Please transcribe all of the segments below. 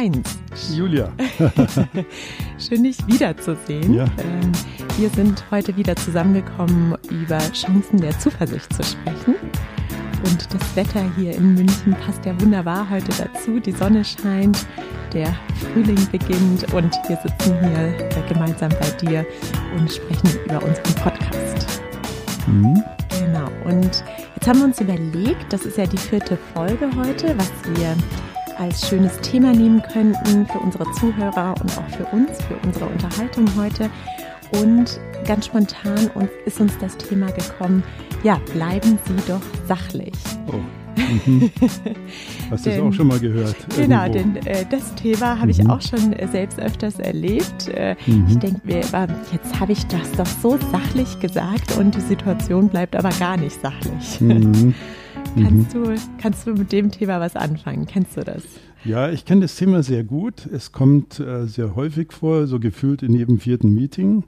Heinz. Julia. Schön, dich wiederzusehen. Ja. Ähm, wir sind heute wieder zusammengekommen, über Chancen der Zuversicht zu sprechen. Und das Wetter hier in München passt ja wunderbar heute dazu. Die Sonne scheint, der Frühling beginnt und wir sitzen hier äh, gemeinsam bei dir und sprechen über unseren Podcast. Mhm. Genau. Und jetzt haben wir uns überlegt, das ist ja die vierte Folge heute, was wir als schönes Thema nehmen könnten für unsere Zuhörer und auch für uns, für unsere Unterhaltung heute. Und ganz spontan uns, ist uns das Thema gekommen, ja, bleiben Sie doch sachlich. Oh. Mhm. Hast du das Denn- auch schon mal gehört? Genau, irgendwo? denn äh, das Thema habe ich Mhm. auch schon äh, selbst öfters erlebt. Äh, Mhm. Ich denke mir, aber jetzt habe ich das doch so sachlich gesagt und die Situation bleibt aber gar nicht sachlich. Mhm. Mhm. Kannst, du, kannst du mit dem Thema was anfangen? Kennst du das? Ja, ich kenne das Thema sehr gut. Es kommt äh, sehr häufig vor, so gefühlt in jedem vierten Meeting.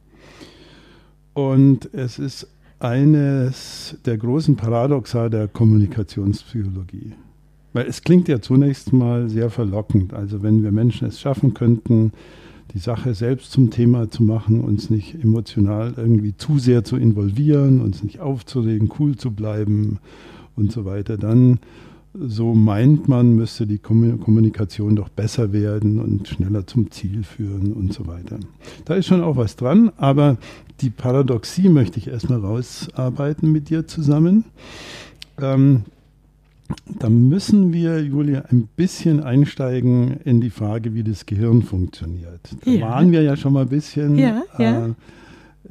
Und es ist eines der großen Paradoxa der Kommunikationspsychologie. Weil es klingt ja zunächst mal sehr verlockend. Also wenn wir Menschen es schaffen könnten, die Sache selbst zum Thema zu machen, uns nicht emotional irgendwie zu sehr zu involvieren, uns nicht aufzuregen, cool zu bleiben und so weiter, dann so meint man, müsste die Kommu- Kommunikation doch besser werden und schneller zum Ziel führen und so weiter. Da ist schon auch was dran, aber die Paradoxie möchte ich erstmal rausarbeiten mit dir zusammen. Ähm, da müssen wir, Julia, ein bisschen einsteigen in die Frage, wie das Gehirn funktioniert. Da Ja. waren wir ja schon mal ein bisschen. Ja, ja.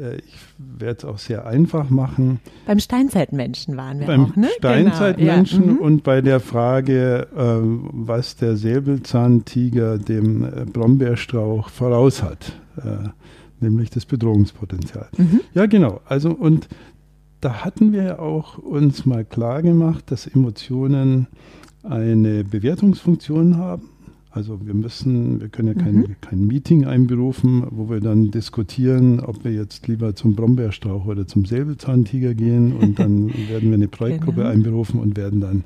Äh, ich werde es auch sehr einfach machen Beim Steinzeitmenschen waren wir beim auch, ne? Steinzeitmenschen Genau, ja. mhm. und bei der Frage, äh, was der Säbelzahntiger dem äh, Brombeerstrauch voraus hat, äh, nämlich das Bedrohungspotenzial. Mhm. Ja, genau. Also und da hatten wir ja auch uns mal klar gemacht, dass Emotionen eine Bewertungsfunktion haben. Also wir müssen, wir können ja kein, Mhm. kein Meeting einberufen, wo wir dann diskutieren, ob wir jetzt lieber zum Brombeerstrauch oder zum Säbelzahntiger gehen und dann werden wir eine Projektgruppe Genau. einberufen und werden dann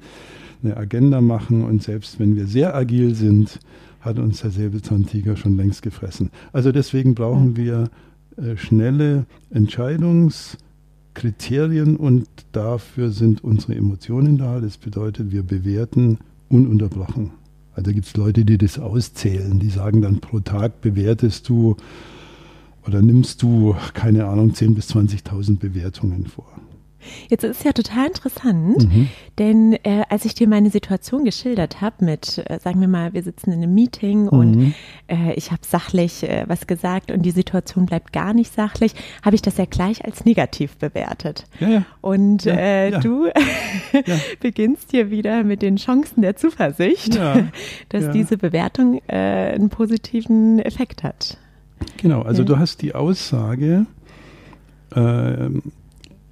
eine Agenda machen und selbst wenn wir sehr agil sind, hat uns der Säbelzahntiger schon längst gefressen. Also deswegen brauchen wir äh, schnelle Entscheidungskriterien und dafür sind unsere Emotionen da. Das bedeutet, wir bewerten ununterbrochen. Also gibt es Leute, die das auszählen, die sagen dann pro Tag bewertest du oder nimmst du, keine Ahnung, 10.000 bis 20.000 Bewertungen vor. Jetzt ist ja total interessant, Mhm. denn äh, als ich dir meine Situation geschildert habe mit, äh, sagen wir mal, wir sitzen in einem Meeting und Mhm. äh, ich habe sachlich äh, was gesagt und die Situation bleibt gar nicht sachlich, habe ich das ja gleich als negativ bewertet. Ja, ja. Und Ja, äh, du beginnst hier wieder mit den Chancen der Zuversicht, dass diese Bewertung äh, einen positiven Effekt hat. Genau, also du hast die Aussage, ähm,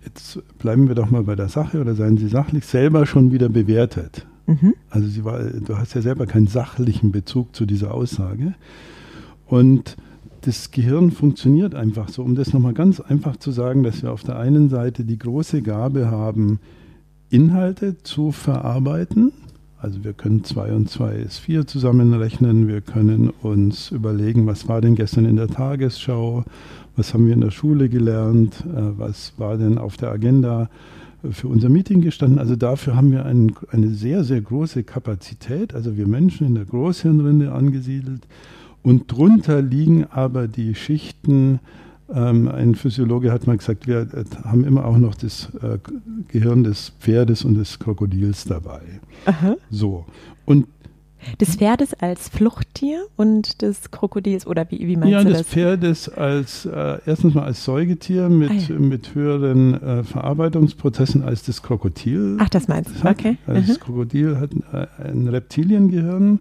jetzt bleiben wir doch mal bei der Sache oder seien Sie sachlich, selber schon wieder bewertet. Mhm. Also sie war, du hast ja selber keinen sachlichen Bezug zu dieser Aussage. Und das Gehirn funktioniert einfach so, um das nochmal ganz einfach zu sagen, dass wir auf der einen Seite die große Gabe haben, Inhalte zu verarbeiten. Also wir können 2 und 2 ist 4 zusammenrechnen, wir können uns überlegen, was war denn gestern in der Tagesschau, was haben wir in der Schule gelernt, äh, was war denn auf der Agenda für unser Meeting gestanden. Also dafür haben wir ein, eine sehr, sehr große Kapazität, also wir Menschen in der Großhirnrinde angesiedelt. Und drunter liegen aber die Schichten, ein Physiologe hat mal gesagt, wir äh, haben immer auch noch das äh, Gehirn des Pferdes und des Krokodils dabei. Aha. So. Und Des Pferdes als Fluchttier und des Krokodils oder wie, wie meinst ja, du des das? Pferdes als äh, erstens mal als Säugetier mit, Ah, ja. mit höheren äh, Verarbeitungsprozessen als das Krokodil. Ach, das meinst du, okay. Also Mhm. das Krokodil hat äh, ein Reptiliengehirn,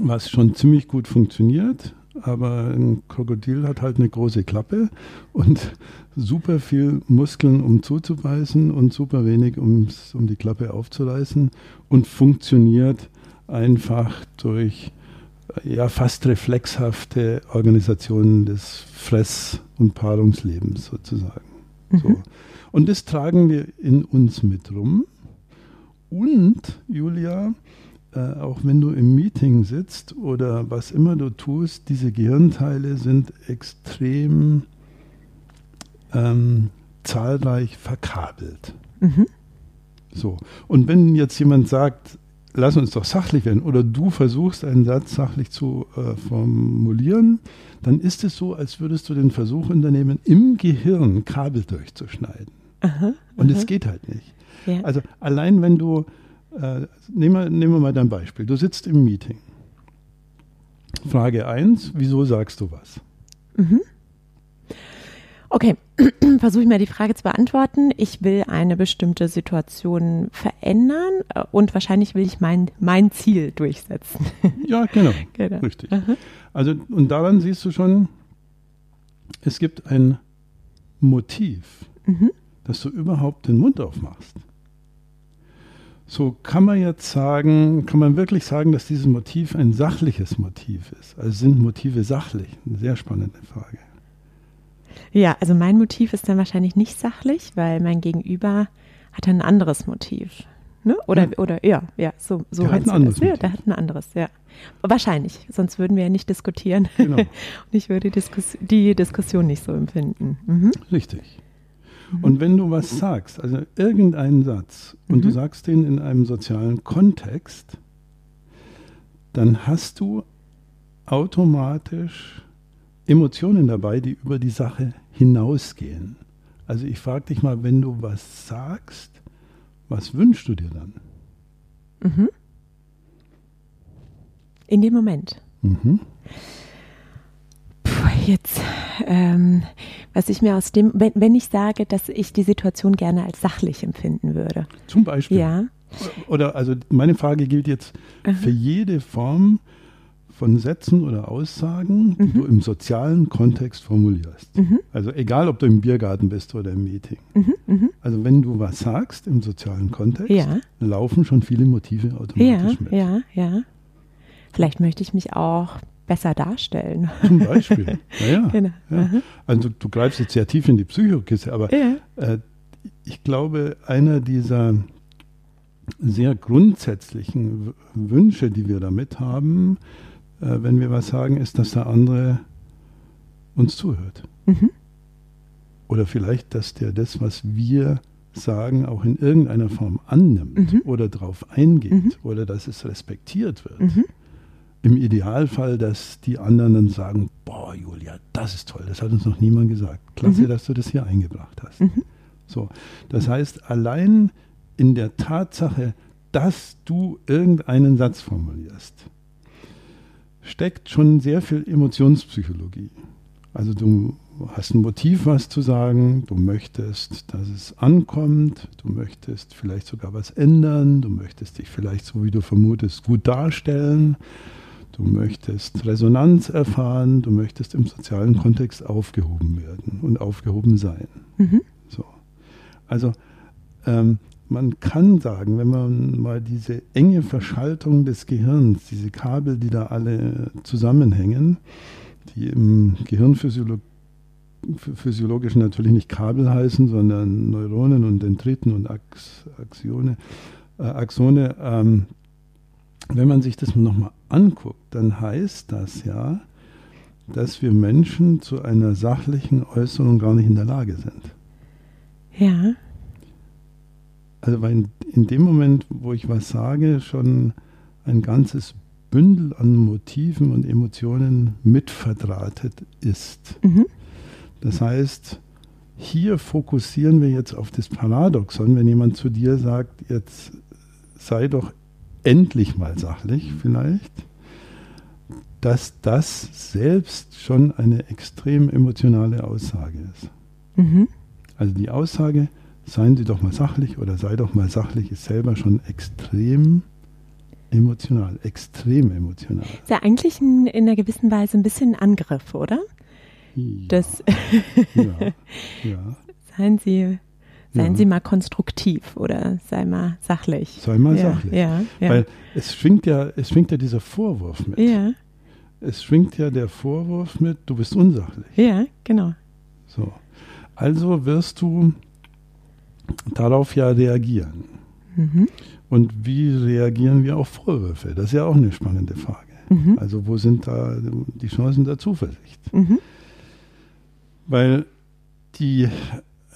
was schon ziemlich gut funktioniert. Aber ein Krokodil hat halt eine große Klappe und super viel Muskeln, um zuzubeißen und super wenig, um's- um die Klappe aufzureißen und funktioniert einfach durch ja, fast reflexhafte Organisationen des Fress- und Paarungslebens sozusagen. So. Mhm. Und das tragen wir in uns mit rum. Und, Julia, äh, auch wenn du im Meeting sitzt oder was immer du tust, diese Gehirnteile sind extrem ähm, zahlreich verkabelt. Mhm. So. Und wenn jetzt jemand sagt, lass uns doch sachlich werden, oder du versuchst einen Satz sachlich zu äh, formulieren, dann ist es so, als würdest du den Versuch unternehmen, im Gehirn Kabel durchzuschneiden. Aha, Und es geht halt nicht. Ja. Also allein wenn du, äh, nehmen, wir, nehmen wir mal dein Beispiel, du sitzt im Meeting. Frage 1, wieso sagst du was? Mhm. Okay, versuche ich mal die Frage zu beantworten. Ich will eine bestimmte Situation verändern äh, und wahrscheinlich will ich mein, mein Ziel durchsetzen. Ja, genau. genau. Richtig. Aha. Also, und daran siehst du schon, es gibt ein Motiv, mhm. dass du überhaupt den Mund aufmachst. So kann man jetzt sagen, kann man wirklich sagen, dass dieses Motiv ein sachliches Motiv ist. Also sind Motive sachlich? Eine sehr spannende Frage. Ja, also mein Motiv ist dann wahrscheinlich nicht sachlich, weil mein Gegenüber hat ein anderes Motiv. Ne? Oder, ja. oder ja, ja, so, so der hat ein anderes Ja, der hat ein anderes, ja. Wahrscheinlich, sonst würden wir ja nicht diskutieren. Genau. Und ich würde die, Diskus die Diskussion nicht so empfinden. Mhm. Richtig. Und wenn du was sagst, also irgendeinen Satz, und mhm. du sagst den in einem sozialen Kontext, dann hast du automatisch Emotionen dabei, die über die Sache hinausgehen. Also ich frage dich mal, wenn du was sagst, was wünschst du dir dann? Mhm. In dem Moment. Mhm. Jetzt, ähm, was ich mir aus dem, wenn, wenn ich sage, dass ich die Situation gerne als sachlich empfinden würde. Zum Beispiel. Ja. Oder also meine Frage gilt jetzt für jede Form von Sätzen oder Aussagen, die mhm. du im sozialen Kontext formulierst. Mhm. Also egal, ob du im Biergarten bist oder im Meeting. Mhm. mhm. Also wenn du was sagst im sozialen Kontext, ja. laufen schon viele Motive automatisch ja, mit. Ja, ja. Vielleicht möchte ich mich auch besser darstellen. Zum Beispiel. Ja, ja. Genau. ja. Also du greifst jetzt sehr tief in die Psychokiste, aber äh, ich glaube, einer dieser sehr grundsätzlichen Wünsche, die wir damit haben, äh, wenn wir was sagen, ist, dass der andere uns zuhört. Mhm. Oder vielleicht, dass der das, was wir sagen, auch in irgendeiner Form annimmt mhm. oder darauf eingeht mhm. oder dass es respektiert wird. Im Idealfall, dass die anderen dann sagen, boah, Julia, das ist toll, das hat uns noch niemand gesagt. Klasse, mhm. dass du das hier eingebracht hast. Mhm. So, das heißt, allein in der Tatsache, dass du irgendeinen Satz formulierst, steckt schon sehr viel Emotionspsychologie. Also du hast ein Motiv, was zu sagen, du möchtest, dass es ankommt, du möchtest vielleicht sogar was ändern, du möchtest dich vielleicht, so wie du vermutest, gut darstellen, du möchtest Resonanz erfahren, du möchtest im sozialen Kontext aufgehoben werden und aufgehoben sein. Mhm. So. Also ähm, man kann sagen, wenn man mal diese enge Verschaltung des Gehirns, diese Kabel, die da alle zusammenhängen, die im Gehirnphysiologisch natürlich nicht Kabel heißen, sondern Neuronen und Dendriten und Ax, Axione, äh, Axone. Ähm, wenn man sich das nochmal anguckt, dann heißt das ja, dass wir Menschen zu einer sachlichen Äußerung gar nicht in der Lage sind. Ja. Also weil in, in dem Moment, wo ich was sage, schon ein ganzes Bündel an Motiven und Emotionen mitverdrahtet ist. Mhm. Das heißt, hier fokussieren wir jetzt auf das Paradoxon, wenn jemand zu dir sagt, jetzt sei doch endlich mal sachlich vielleicht, dass das selbst schon eine extrem emotionale Aussage ist. Mhm. Also die Aussage, seien Sie doch mal sachlich oder sei doch mal sachlich, ist selber schon extrem emotional, extrem emotional. Ist ja eigentlich in, in einer gewissen Weise ein bisschen ein Angriff, oder? Ja. Das ja, ja. Seien Sie Seien ja. Sie mal konstruktiv oder sei mal sachlich. Sei mal ja, sachlich. Ja, ja. Weil es schwingt ja, es schwingt ja dieser Vorwurf mit. Ja. Es schwingt ja der Vorwurf mit, du bist unsachlich. Ja, genau. So. Also wirst du darauf ja reagieren. Mhm. Und wie reagieren wir auf Vorwürfe? Das ist ja auch eine spannende Frage. Mhm. Also wo sind da die Chancen der Zuversicht? Mhm. Weil die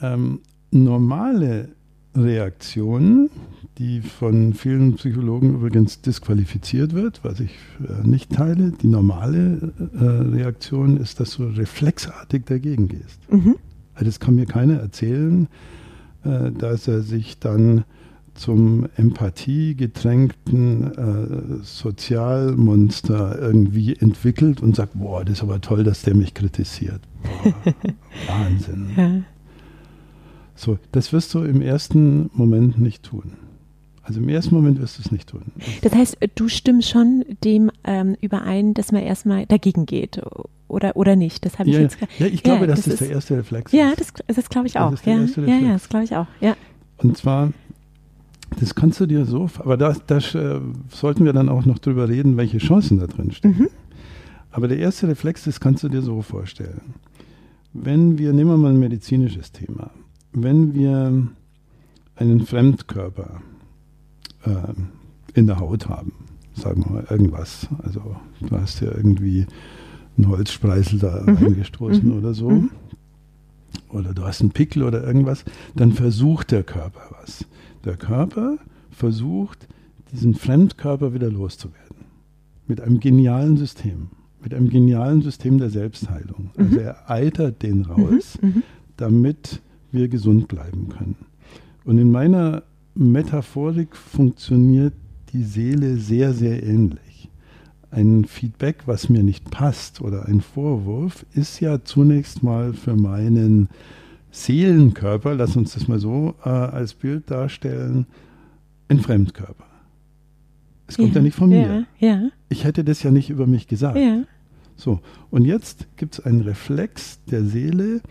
ähm, normale Reaktion, die von vielen Psychologen übrigens disqualifiziert wird, was ich äh, nicht teile, die normale äh, Reaktion ist, dass du reflexartig dagegen gehst. Mhm. Also das kann mir keiner erzählen, äh, dass er sich dann zum empathiegetränkten äh, Sozialmonster irgendwie entwickelt und sagt, boah, das ist aber toll, dass der mich kritisiert. Boah, Wahnsinn. Ja. So, das wirst du im ersten Moment nicht tun. Also im ersten Moment wirst du es nicht tun. Das heißt, du stimmst schon dem ähm, überein, dass man erstmal dagegen geht oder, oder nicht. Das habe ich ja, jetzt. Ja, ich glaube, ja, das, das der erste Reflex ist. Ja, das, das glaube ich auch. Das ja, ja, ja, das glaube ich auch. Ja. Und zwar, das kannst du dir so, aber da, da äh, sollten wir dann auch noch drüber reden, welche Chancen da drin stehen. Mhm. Aber der erste Reflex, das kannst du dir so vorstellen. Wenn wir, nehmen wir mal ein medizinisches Thema, wenn wir einen Fremdkörper äh, in der Haut haben, sagen wir mal irgendwas, also du hast ja irgendwie einen Holzspreißel da mhm. reingestoßen mhm. oder so, mhm. oder du hast einen Pickel oder irgendwas, dann versucht der Körper was. Der Körper versucht, diesen Fremdkörper wieder loszuwerden. Mit einem genialen System. Mit einem genialen System der Selbstheilung. Also mhm. er eitert den raus, mhm. Mhm. damit wir gesund bleiben können. Und in meiner Metaphorik funktioniert die Seele sehr, sehr ähnlich. Ein Feedback, was mir nicht passt oder ein Vorwurf, ist ja zunächst mal für meinen Seelenkörper, lass uns das mal so äh, als Bild darstellen, ein Fremdkörper. Es kommt ja, ja nicht von mir. Ja, ja. Ich hätte das ja nicht über mich gesagt. So, und jetzt gibt es einen Reflex der Seele,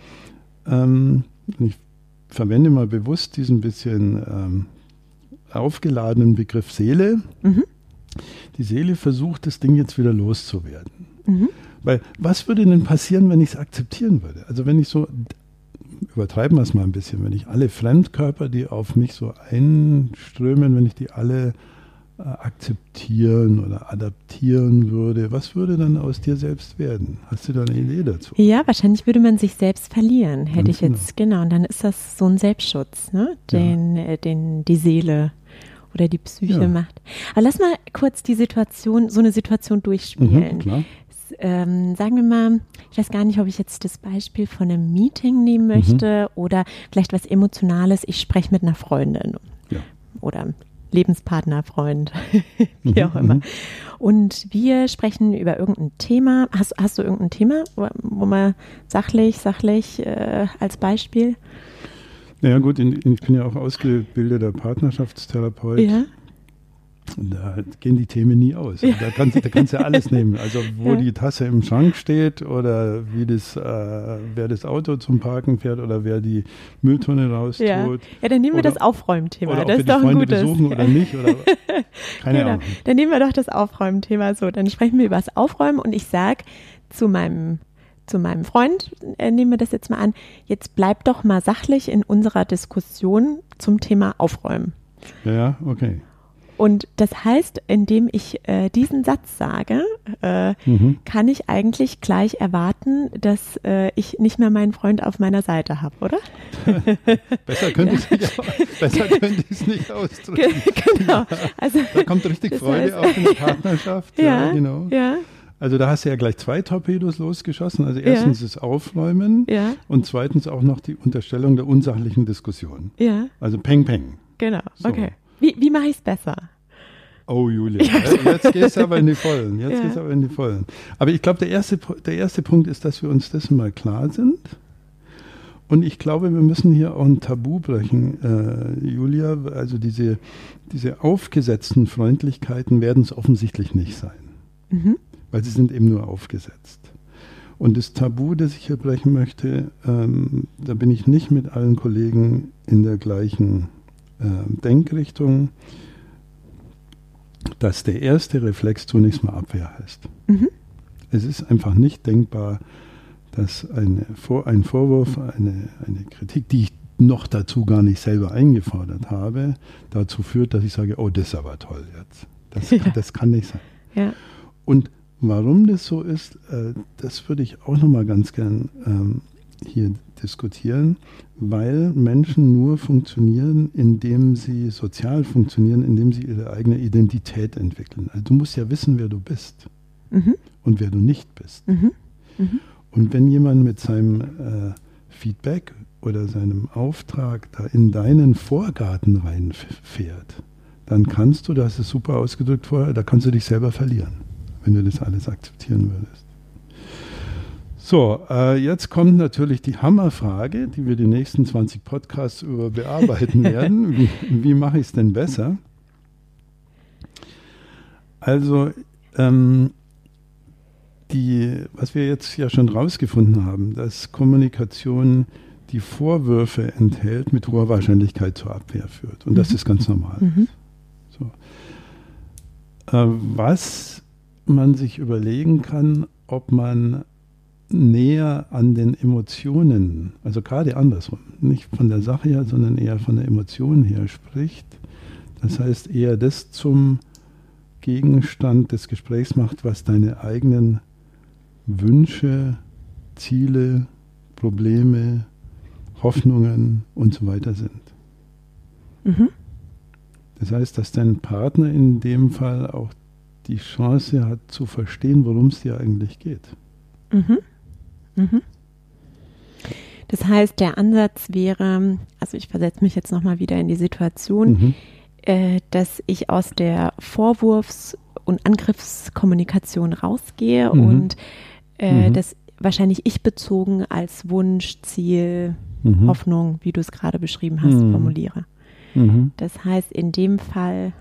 ähm, ich verwende mal bewusst diesen bisschen ähm, aufgeladenen Begriff Seele. Mhm. Die Seele versucht, das Ding jetzt wieder loszuwerden. Mhm. Weil was würde denn passieren, wenn ich es akzeptieren würde? Also wenn ich so, übertreiben wir es mal ein bisschen, wenn ich alle Fremdkörper, die auf mich so einströmen, wenn ich die alle akzeptieren oder adaptieren würde, was würde dann aus dir selbst werden? Hast du da eine Idee dazu? Ja, wahrscheinlich würde man sich selbst verlieren, hätte Ganz ich jetzt, genau. genau. Und dann ist das so ein Selbstschutz, ne? den, ja. äh, den die Seele oder die Psyche ja. macht. Aber lass mal kurz die Situation, so eine Situation durchspielen. Mhm. Ähm, sagen wir mal, ich weiß gar nicht, ob ich jetzt das Beispiel von einem Meeting nehmen möchte mhm. oder vielleicht was Emotionales. Ich spreche mit einer Freundin ja. oder Lebenspartner, Freund, wie mhm, auch immer. Mhm. Und wir sprechen über irgendein Thema. Hast, hast du irgendein Thema, wo, wo man sachlich, sachlich äh, als Beispiel? Naja gut, ich bin ja auch ausgebildeter Partnerschaftstherapeut. Ja. Da gehen die Themen nie aus. Ja. Da, kannst, da kannst du ja alles nehmen. Also wo ja. die Tasse im Schrank steht oder wie das, äh, wer das Auto zum Parken fährt oder wer die Mülltonne raustut. Ja, ja dann nehmen wir oder, das Aufräumthema. Das ist doch ein gutes. besuchen oder nicht. Oder, keine genau. Ahnung. Dann nehmen wir doch das Aufräumthema so. Dann sprechen wir über das Aufräumen und ich sage zu meinem zu meinem Freund, äh, nehmen wir das jetzt mal an, jetzt bleib doch mal sachlich in unserer Diskussion zum Thema Aufräumen. Ja, okay. Und das heißt, indem ich äh, diesen Satz sage, äh, mhm. kann ich eigentlich gleich erwarten, dass äh, ich nicht mehr meinen Freund auf meiner Seite habe, oder? besser könnte ich es nicht ausdrücken. genau. Also, da kommt richtig Freude heißt, auf in die Partnerschaft. ja, ja, genau. Ja. Also da hast du ja gleich zwei Torpedos losgeschossen. Also erstens ja. das Aufräumen ja. und zweitens auch noch die Unterstellung der unsachlichen Diskussion. Ja. Also Peng Peng. Genau, so. okay. Wie, wie mache ich es besser? Oh, Julia, jetzt gehst du aber in die Vollen. Jetzt ja. gehst aber in die Vollen. Aber ich glaube, der erste, der erste Punkt ist, dass wir uns dessen mal klar sind. Und ich glaube, wir müssen hier auch ein Tabu brechen, äh, Julia. Also diese, diese aufgesetzten Freundlichkeiten werden es offensichtlich nicht sein. Mhm. Weil sie sind eben nur aufgesetzt. Und das Tabu, das ich hier brechen möchte, ähm, da bin ich nicht mit allen Kollegen in der gleichen Denkrichtung, dass der erste Reflex zunächst mal Abwehr heißt. Mhm. Es ist einfach nicht denkbar, dass eine, ein Vorwurf, eine, eine Kritik, die ich noch dazu gar nicht selber eingefordert habe, dazu führt, dass ich sage, oh, das ist aber toll jetzt. Das, ja. kann, das kann nicht sein. Ja. Und warum das so ist, äh, das würde ich auch nochmal ganz gern ähm, hier diskutieren, weil Menschen nur funktionieren, indem sie sozial funktionieren, indem sie ihre eigene Identität entwickeln. Also du musst ja wissen, wer du bist mhm. und wer du nicht bist. Mhm. Mhm. Und wenn jemand mit seinem äh, Feedback oder seinem Auftrag da in deinen Vorgarten reinfährt, dann kannst du, das ist super ausgedrückt vorher, da kannst du dich selber verlieren, wenn du das alles akzeptieren würdest. So, äh, jetzt kommt natürlich die Hammerfrage, die wir die nächsten 20 Podcasts über bearbeiten werden. Wie, wie mache ich es denn besser? Also, ähm, die, was wir jetzt ja schon rausgefunden haben, dass Kommunikation die Vorwürfe enthält, mit hoher Wahrscheinlichkeit zur Abwehr führt. Und mhm. das ist ganz normal. Mhm. So. Äh, was man sich überlegen kann, ob man näher an den Emotionen, also gerade andersrum, nicht von der Sache her, sondern eher von der Emotion her spricht. Das heißt, eher das zum Gegenstand des Gesprächs macht, was deine eigenen Wünsche, Ziele, Probleme, Hoffnungen und so weiter sind. Mhm. Das heißt, dass dein Partner in dem Fall auch die Chance hat zu verstehen, worum es dir eigentlich geht. Mhm. Mhm. Das heißt, der Ansatz wäre, also ich versetze mich jetzt nochmal wieder in die Situation, mhm. äh, dass ich aus der Vorwurfs- und Angriffskommunikation rausgehe mhm. und äh, mhm. das wahrscheinlich ich bezogen als Wunsch, Ziel, mhm. Hoffnung, wie du es gerade beschrieben hast, mhm. formuliere. Das heißt, in dem Fall,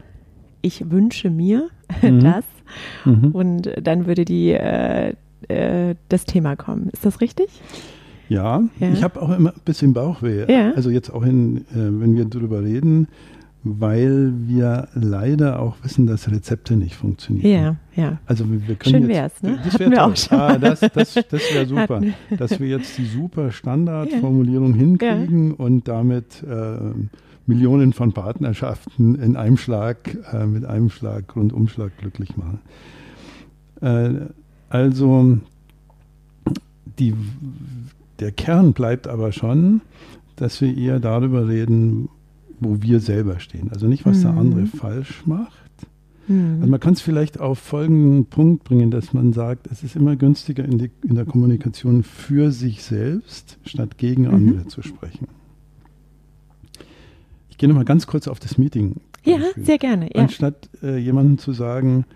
ich wünsche mir das und dann würde die äh, äh, das Thema kommen. Ist das richtig? Ja, ja. ich habe auch immer ein bisschen Bauchweh. Ja. Also jetzt auch, in, äh, wenn wir darüber reden, weil wir leider auch wissen, dass Rezepte nicht funktionieren. Ja, ja. Also wir können Schön wäre es, ne? Das wäre auch schon ah, das, das, das wäre super, dass wir jetzt die super Standardformulierung ja. hinkriegen ja. und damit äh, Millionen von Partnerschaften in einem Schlag, äh, mit einem Schlag, Rundumschlag glücklich machen. Äh, also die, der Kern bleibt aber schon, dass wir eher darüber reden, wo wir selber stehen. Also nicht, was mhm. der andere falsch macht. Mhm. Also man kann es vielleicht auf folgenden Punkt bringen, dass man sagt, es ist immer günstiger in, die, in der Kommunikation für sich selbst, statt gegen mhm. andere zu sprechen. Ich gehe nochmal ganz kurz auf das Meeting. Ja, sehr gerne. Ja. Anstatt äh, jemandem zu sagen,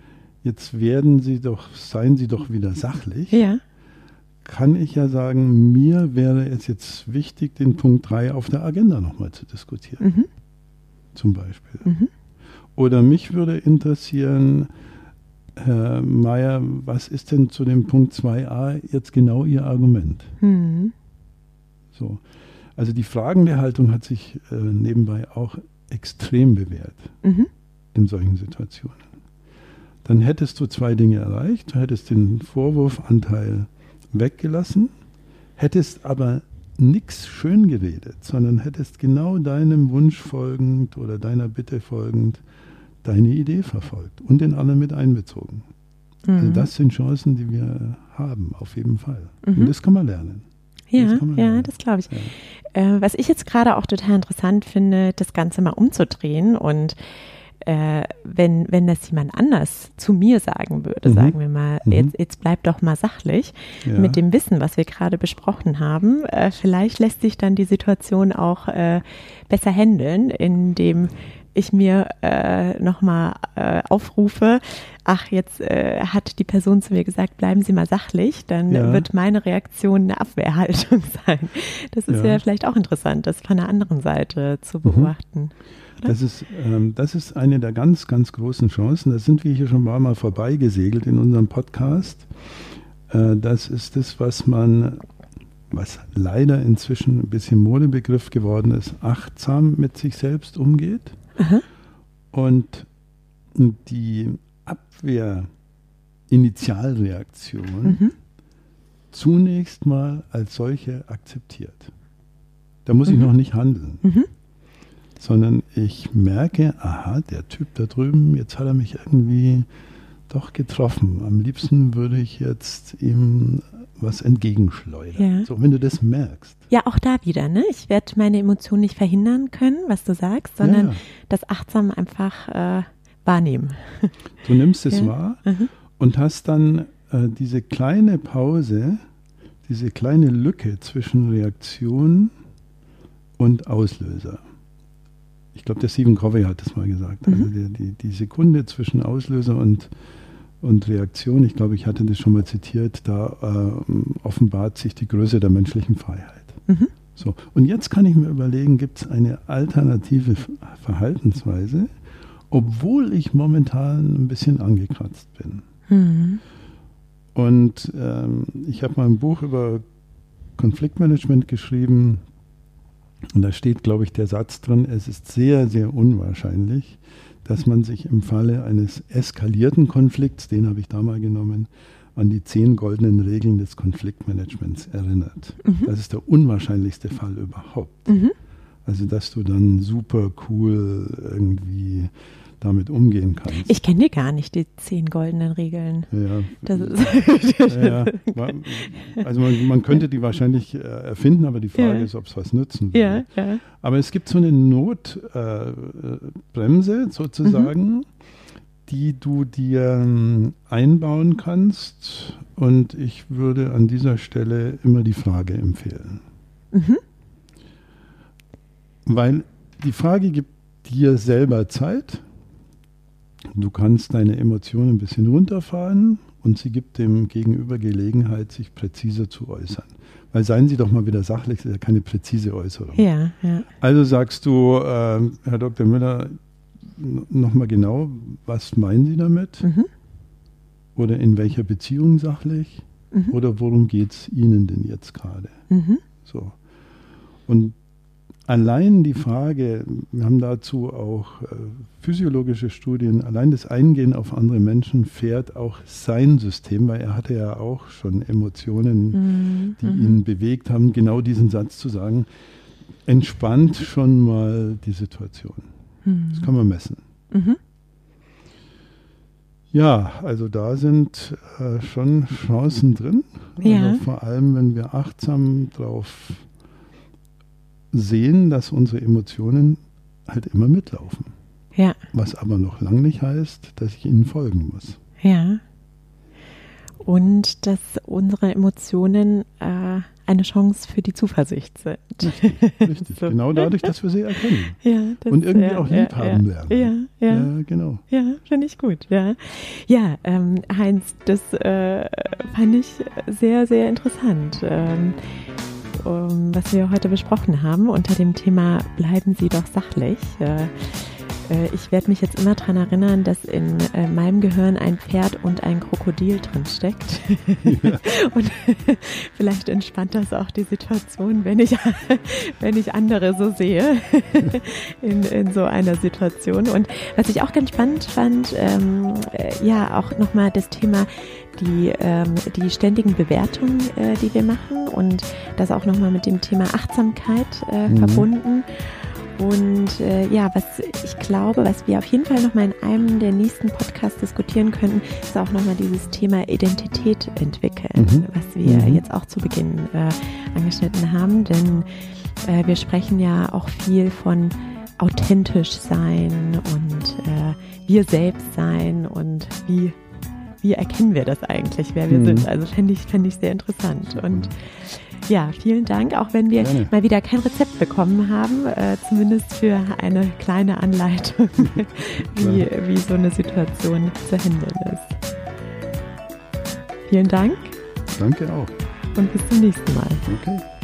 jetzt werden Sie doch, seien Sie doch wieder sachlich. Ja. Kann ich ja sagen, mir wäre es jetzt wichtig, den Punkt 3 auf der Agenda nochmal zu diskutieren. Mhm. Zum Beispiel. Mhm. Oder mich würde interessieren, Herr Mayer, was ist denn zu dem Punkt 2a jetzt genau Ihr Argument? Mhm. So. Also die fragende Haltung hat sich äh, nebenbei auch extrem bewährt mhm. in solchen Situationen dann hättest du zwei Dinge erreicht. Du hättest den Vorwurfanteil weggelassen, hättest aber nichts schön geredet, sondern hättest genau deinem Wunsch folgend oder deiner Bitte folgend deine Idee verfolgt und den anderen mit einbezogen. Also mhm. Also das sind Chancen, die wir haben, auf jeden Fall. Mhm. Und das kann man lernen. Ja, das ja, das glaube ich. Ja. Äh, was ich jetzt gerade auch total interessant finde, das Ganze mal umzudrehen und äh, wenn, wenn das jemand anders zu mir sagen würde, mhm. sagen wir mal, mhm. jetzt, jetzt bleib doch mal sachlich ja. mit dem Wissen, was wir gerade besprochen haben, äh, vielleicht lässt sich dann die Situation auch äh, besser handeln, indem ich mir äh, nochmal äh, aufrufe, ach, jetzt äh, hat die Person zu mir gesagt, bleiben Sie mal sachlich, dann ja. wird meine Reaktion eine Abwehrhaltung sein. Das ist ja. ja. vielleicht auch interessant, das von der anderen Seite zu mhm. beobachten. Mhm. Das ist, ähm, das ist eine der ganz, ganz großen Chancen. Da sind wir hier schon mal, mal vorbeigesegelt in unserem Podcast. Äh, das ist das, was man, was leider inzwischen ein bisschen Modebegriff geworden ist, achtsam mit sich selbst umgeht. Aha. Und die Abwehr-Initialreaktion mhm. zunächst mal als solche akzeptiert. Da muss mhm. ich noch nicht handeln. Mhm. Sondern ich merke, aha, der Typ da drüben, jetzt hat er mich irgendwie doch getroffen. Am liebsten würde ich jetzt ihm was entgegenschleudern. Ja. So, wenn du das merkst. Ja, auch da wieder, ne? Ich werde meine Emotionen nicht verhindern können, was du sagst, sondern ja. das achtsam einfach äh, wahrnehmen. Du nimmst es ja. wahr mhm. und hast dann äh, diese kleine Pause, diese kleine Lücke zwischen Reaktion und Auslöser. Ich glaube, der Stephen Covey hat das mal gesagt. Mhm. Also die, die, die Sekunde zwischen Auslöser und und Reaktion, ich glaube, ich hatte das schon mal zitiert, da äh, offenbart sich die Größe der menschlichen Freiheit. Mhm. So, und jetzt kann ich mir überlegen, gibt es eine alternative Verhaltensweise, obwohl ich momentan ein bisschen angekratzt bin. Mhm. Und ähm, ich habe mal ein Buch über Konfliktmanagement geschrieben und da steht, glaube ich, der Satz drin, es ist sehr, sehr unwahrscheinlich, dass man sich im Falle eines eskalierten Konflikts, den habe ich da mal genommen, an die zehn goldenen Regeln des Konfliktmanagements erinnert. Mhm. Das ist der unwahrscheinlichste Fall überhaupt. Mhm. Also, dass du dann super cool irgendwie damit umgehen kannst. Ich kenne die gar nicht, die zehn goldenen Regeln. Ja, ja, also man, man, könnte die wahrscheinlich äh, erfinden, aber die Frage ja. ist, ob es was nützen würde. Ja, ja. Aber es gibt so eine Notbremse äh, sozusagen, mhm. die du dir ähm, einbauen kannst. Und ich würde an dieser Stelle immer die Frage empfehlen. Mhm. Weil die Frage gibt dir selber Zeit Du kannst deine Emotionen ein bisschen runterfahren und sie gibt dem Gegenüber Gelegenheit, sich präziser zu äußern. Weil seien Sie doch mal wieder sachlich, das ist ja keine präzise Äußerung. Ja, ja. Also sagst du, äh, Herr Dr. Müller, nochmal genau, was meinen Sie damit? Mhm. Oder in welcher Beziehung sachlich? Mhm. Oder worum geht es Ihnen denn jetzt gerade? Mhm. So. Und allein die Frage, wir haben dazu auch äh, physiologische Studien, allein das Eingehen auf andere Menschen fährt auch sein System, weil er hatte ja auch schon Emotionen, mhm. die mhm. ihn bewegt haben, genau diesen Satz zu sagen, entspannt schon mal die Situation. Mhm. Das kann man messen. Mhm. Ja, also da sind äh, schon Chancen drin. Ja. Also vor allem, wenn wir achtsam drauf sehen, dass unsere Emotionen halt immer mitlaufen. Ja. Was aber noch lange nicht heißt, dass ich ihnen folgen muss. Ja. Und dass unsere Emotionen äh, eine Chance für die Zuversicht sind. Richtig, richtig. so. genau dadurch, dass wir sie erkennen. Ja, und irgendwie ja, auch lieb ja, haben lernen. Ja, ja. ja genau. Ja, finde ich gut. Ja, ja ähm, Heinz, das äh, fand ich sehr, sehr interessant. Ähm, was wir heute besprochen haben unter dem Thema Bleiben Sie doch sachlich. Äh, ich werde mich jetzt immer daran erinnern, dass in äh, meinem Gehirn ein Pferd und ein Krokodil drin steckt. Ja. und vielleicht entspannt das auch die Situation, wenn ich, wenn ich andere so sehe in, in so einer Situation. Und was ich auch ganz spannend fand, ähm, äh, ja, auch nochmal das Thema die, ähm, die ständigen Bewertungen, äh, die wir machen und das auch nochmal mit dem Thema Achtsamkeit äh, mhm. verbunden. Und äh, ja, was ich glaube, was wir auf jeden Fall nochmal in einem der nächsten Podcasts diskutieren könnten, ist auch nochmal dieses Thema Identität entwickeln, mhm. was wir mhm. jetzt auch zu Beginn äh, angeschnitten haben. Denn äh, wir sprechen ja auch viel von authentisch sein und äh, wir selbst sein und wie wie erkennen wir das eigentlich, wer wir mhm. sind? Also fände ich, fänd ich sehr interessant. Und ja, vielen Dank, auch wenn wir Gerne. mal wieder kein Rezept bekommen haben, äh, zumindest für eine kleine Anleitung, wie, wie so eine Situation zu handeln ist. Vielen Dank. Danke auch. Und bis zum nächsten Mal. Okay.